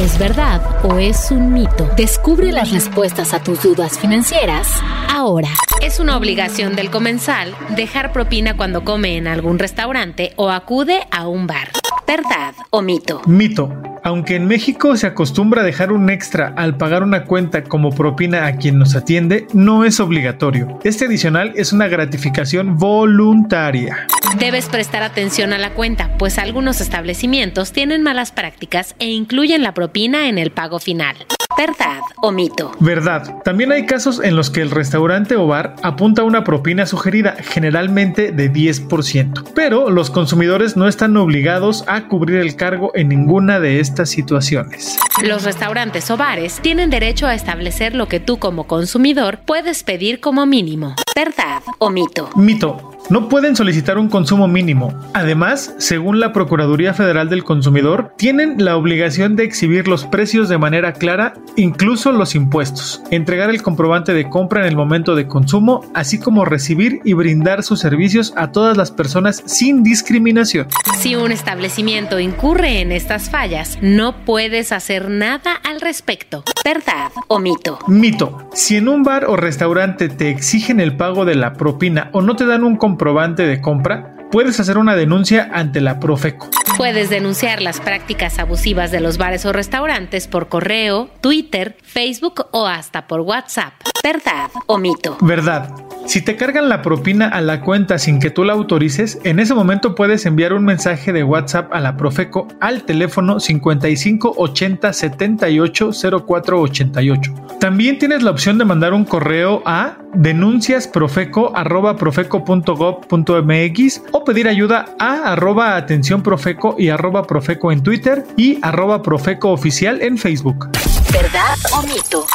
¿Es verdad o es un mito? Descubre las respuestas a tus dudas financieras ahora. Es una obligación del comensal dejar propina cuando come en algún restaurante o acude a un bar. ¿Verdad o mito? Mito. Aunque en México se acostumbra a dejar un extra al pagar una cuenta como propina a quien nos atiende, no es obligatorio. Este adicional es una gratificación voluntaria. Debes prestar atención a la cuenta, pues algunos establecimientos tienen malas prácticas e incluyen la propina en el pago final. ¿Verdad o mito? Verdad. También hay casos en los que el restaurante o bar apunta una propina sugerida, generalmente de 10%, pero los consumidores no están obligados a cubrir el cargo en ninguna de estas situaciones. Los restaurantes o bares tienen derecho a establecer lo que tú como consumidor puedes pedir como mínimo. ¿Verdad o mito? Mito. No pueden solicitar un consumo mínimo. Además, según la Procuraduría Federal del Consumidor, tienen la obligación de exhibir los precios de manera clara, incluso los impuestos, entregar el comprobante de compra en el momento de consumo, así como recibir y brindar sus servicios a todas las personas sin discriminación. Si un establecimiento incurre en estas fallas, no puedes hacer nada al respecto. ¿Verdad o mito? Mito. Si en un bar o restaurante te exigen el pago de la propina o no te dan un comprobante de compra, puedes hacer una denuncia ante la Profeco. Puedes denunciar las prácticas abusivas de los bares o restaurantes por correo, Twitter, Facebook o hasta por WhatsApp. ¿Verdad o mito? Verdad. Si te cargan la propina a la cuenta sin que tú la autorices, en ese momento puedes enviar un mensaje de WhatsApp a la Profeco al teléfono 55 80 78 04 88. También tienes la opción de mandar un correo a denunciasprofeco.profeco.gov.mx o pedir ayuda a arroba y arroba profeco en Twitter y arroba profeco oficial en Facebook. ¿Verdad o mito?